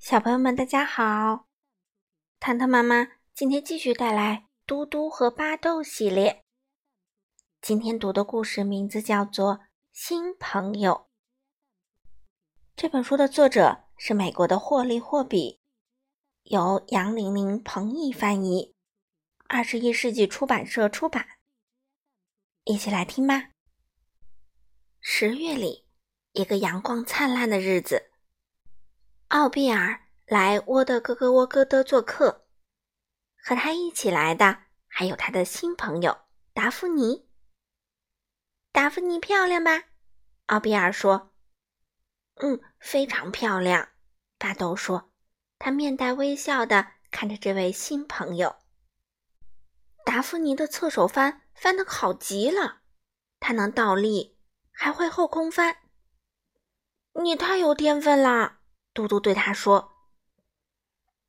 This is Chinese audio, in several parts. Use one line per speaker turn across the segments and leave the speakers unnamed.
小朋友们，大家好！糖糖妈妈今天继续带来《嘟嘟和巴豆》系列。今天读的故事名字叫做《新朋友》。这本书的作者是美国的霍利·霍比，由杨玲玲、彭毅翻译，二十一世纪出版社出版。一起来听吧。十月里，一个阳光灿烂的日子。奥比尔来沃德哥哥沃戈德做客，和他一起来的还有他的新朋友达芙妮。达芙妮漂亮吧？奥比尔说。“嗯，非常漂亮。”巴豆说。他面带微笑的看着这位新朋友。达芙妮的侧手翻翻的好极了，她能倒立，还会后空翻。你太有天分了。嘟嘟对他说：“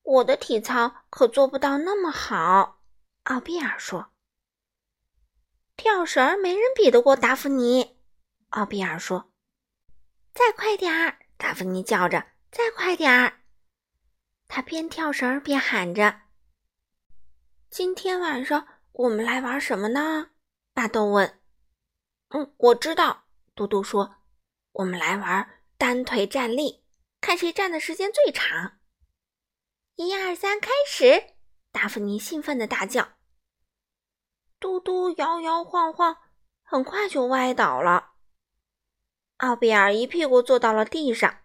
我的体操可做不到那么好。”奥比尔说：“跳绳没人比得过达芙妮。”奥比尔说：“再快点儿！”达芙妮叫着：“再快点儿！”他边跳绳边喊着：“今天晚上我们来玩什么呢？”巴豆问。“嗯，我知道。”嘟嘟说：“我们来玩单腿站立。”看谁站的时间最长！一二三，开始！达芙妮兴奋的大叫。嘟嘟摇摇晃晃，很快就歪倒了。奥比尔一屁股坐到了地上。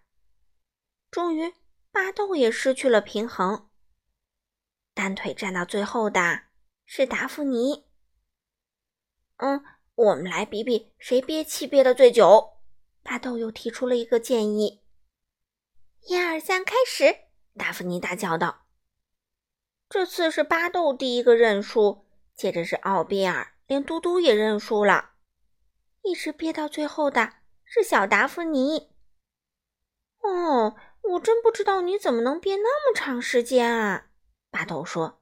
终于，巴豆也失去了平衡。单腿站到最后的是达芙妮。嗯，我们来比比谁憋气憋得最久。巴豆又提出了一个建议。一二三，开始！达芙妮大叫道。这次是巴豆第一个认输，接着是奥比尔，连嘟嘟也认输了。一直憋到最后的是小达芙妮。哦，我真不知道你怎么能憋那么长时间啊！巴豆说。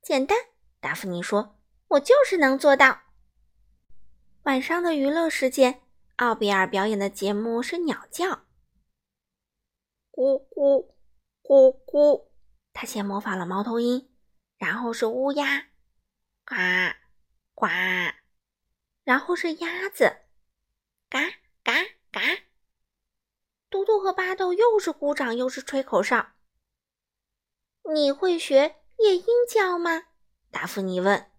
简单，达芙妮说，我就是能做到。晚上的娱乐时间，奥比尔表演的节目是鸟叫。咕咕咕咕，他先模仿了猫头鹰，然后是乌鸦，呱呱，然后是鸭子，嘎嘎嘎。嘟嘟和巴豆又是鼓掌又是吹口哨。你会学夜莺叫吗？达芙妮问。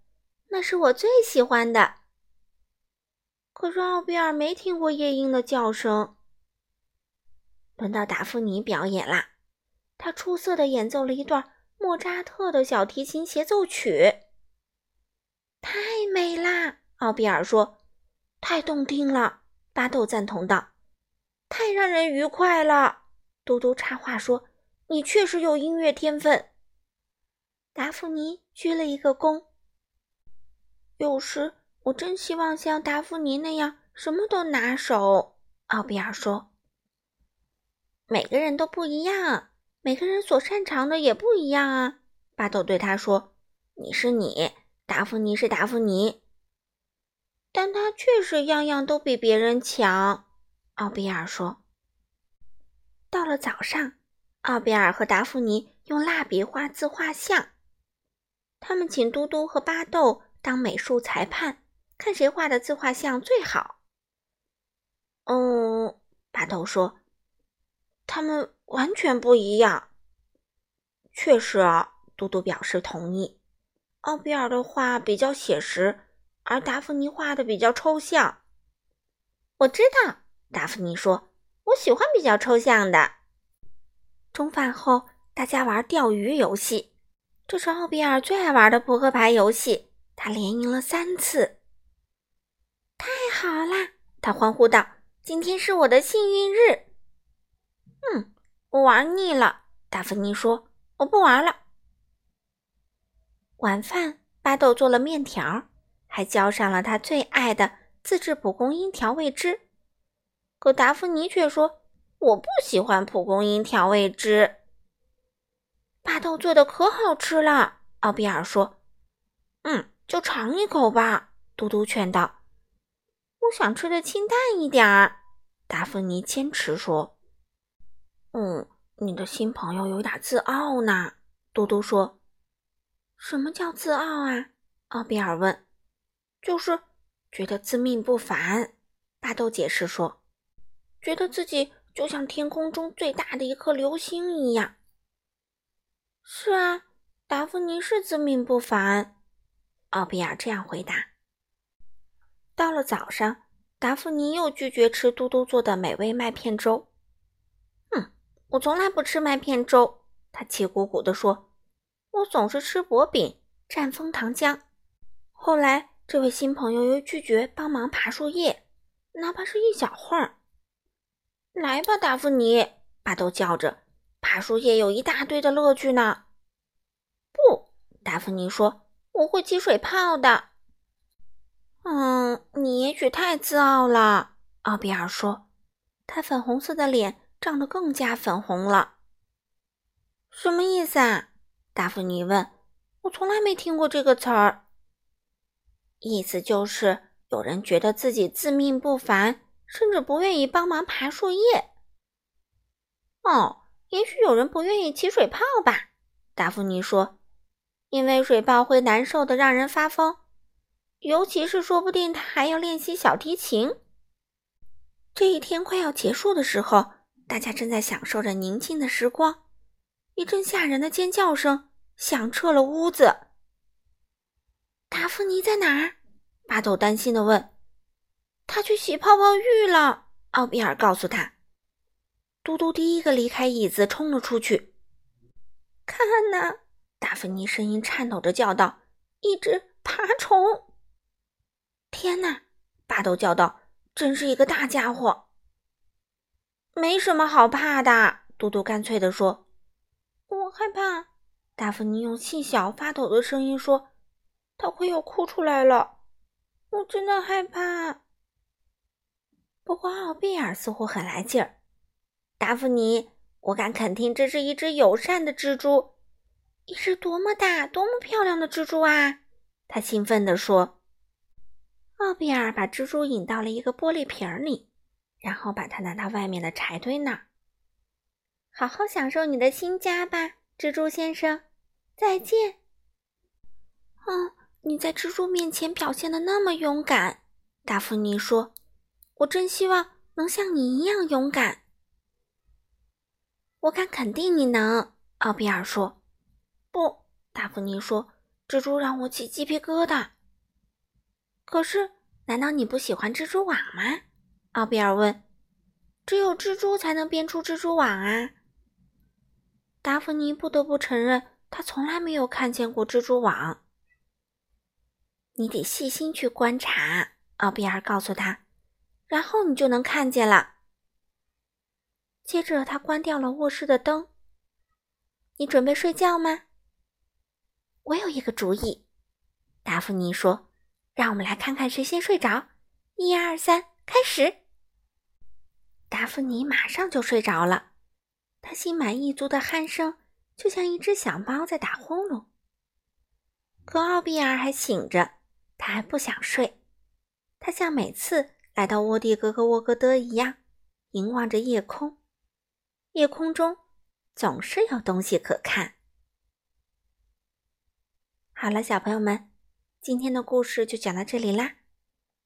那是我最喜欢的。可是奥比尔没听过夜莺的叫声。轮到达芙妮表演啦，她出色的演奏了一段莫扎特的小提琴协奏曲，太美啦！奥比尔说：“太动听了。”巴豆赞同道：“太让人愉快了。”嘟嘟插话说：“你确实有音乐天分。”达芙妮鞠了一个躬。有时我真希望像达芙妮那样什么都拿手。”奥比尔说。每个人都不一样，每个人所擅长的也不一样啊。巴豆对他说：“你是你，达芙妮是达芙妮，但他确实样样都比别人强。”奥比尔说。到了早上，奥比尔和达芙妮用蜡笔画自画像，他们请嘟嘟和巴豆当美术裁判，看谁画的自画像最好。嗯，巴豆说。他们完全不一样。确实啊，嘟嘟表示同意。奥比尔的画比较写实，而达芙妮画的比较抽象。我知道，达芙妮说：“我喜欢比较抽象的。”中饭后，大家玩钓鱼游戏，这是奥比尔最爱玩的扑克牌游戏。他连赢了三次，太好啦！他欢呼道：“今天是我的幸运日。”嗯，我玩腻了。达芙妮说：“我不玩了。”晚饭，巴豆做了面条，还浇上了他最爱的自制蒲公英调味汁。可达芙妮却说：“我不喜欢蒲公英调味汁。”巴豆做的可好吃了，奥比尔说：“嗯，就尝一口吧。”嘟嘟劝道：“我想吃的清淡一点儿。”达芙妮坚持说。嗯，你的新朋友有点自傲呢。嘟嘟说：“什么叫自傲啊？”奥比尔问。“就是觉得自命不凡。”巴豆解释说：“觉得自己就像天空中最大的一颗流星一样。”是啊，达芙妮是自命不凡。奥比尔这样回答。到了早上，达芙妮又拒绝吃嘟嘟做的美味麦片粥。我从来不吃麦片粥。他气鼓鼓地说：“我总是吃薄饼蘸枫糖浆。”后来，这位新朋友又拒绝帮忙爬树叶，哪怕是一小会儿。来吧，达芙妮！巴豆叫着：“爬树叶有一大堆的乐趣呢。”不，达芙妮说：“我会起水泡的。”嗯，你也许太自傲了，奥比尔说。他粉红色的脸涨得更加粉红了。什么意思啊？达芙妮问。我从来没听过这个词儿。意思就是有人觉得自己自命不凡，甚至不愿意帮忙爬树叶。哦，也许有人不愿意起水泡吧？达芙妮说。因为水泡会难受的让人发疯，尤其是说不定他还要练习小提琴。这一天快要结束的时候，大家正在享受着宁静的时光。一阵吓人的尖叫声响彻了屋子。达芙妮在哪儿？巴豆担心的问。他去洗泡泡浴了。奥比尔告诉他。嘟嘟第一个离开椅子，冲了出去。看呐！达芙妮声音颤抖着叫道：“一只爬虫！”天哪！巴豆叫道：“真是一个大家伙！”没什么好怕的，嘟嘟干脆地说。我害怕，达芙妮用细小发抖的声音说：“她快要哭出来了，我真的害怕。”不过奥比尔似乎很来劲儿。达芙妮，我敢肯定，这是一只友善的蜘蛛，一只多么大、多么漂亮的蜘蛛啊！他兴奋地说。奥比尔把蜘蛛引到了一个玻璃瓶里，然后把它拿到外面的柴堆那儿。好好享受你的新家吧，蜘蛛先生。再见。嗯，你在蜘蛛面前表现的那么勇敢，达芙妮说：“我真希望能像你一样勇敢。”我敢肯定你能，奥比尔说。不，达芙妮说：“蜘蛛让我起鸡皮疙瘩。”可是，难道你不喜欢蜘蛛网吗？奥比尔问。只有蜘蛛才能编出蜘蛛网啊。达芙妮不得不承认，她从来没有看见过蜘蛛网。你得细心去观察，奥比尔告诉他，然后你就能看见了。接着，他关掉了卧室的灯。你准备睡觉吗？我有一个主意，达芙妮说：“让我们来看看谁先睡着。一二三，开始！”达芙妮马上就睡着了。他心满意足的鼾声，就像一只小猫在打呼噜。可奥比尔还醒着，他还不想睡。他像每次来到沃蒂格格沃格德一样，凝望着夜空。夜空中总是有东西可看。好了，小朋友们，今天的故事就讲到这里啦。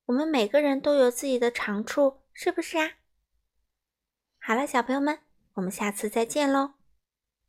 我们每个人都有自己的长处，是不是啊？好了，小朋友们。我们下次再见喽。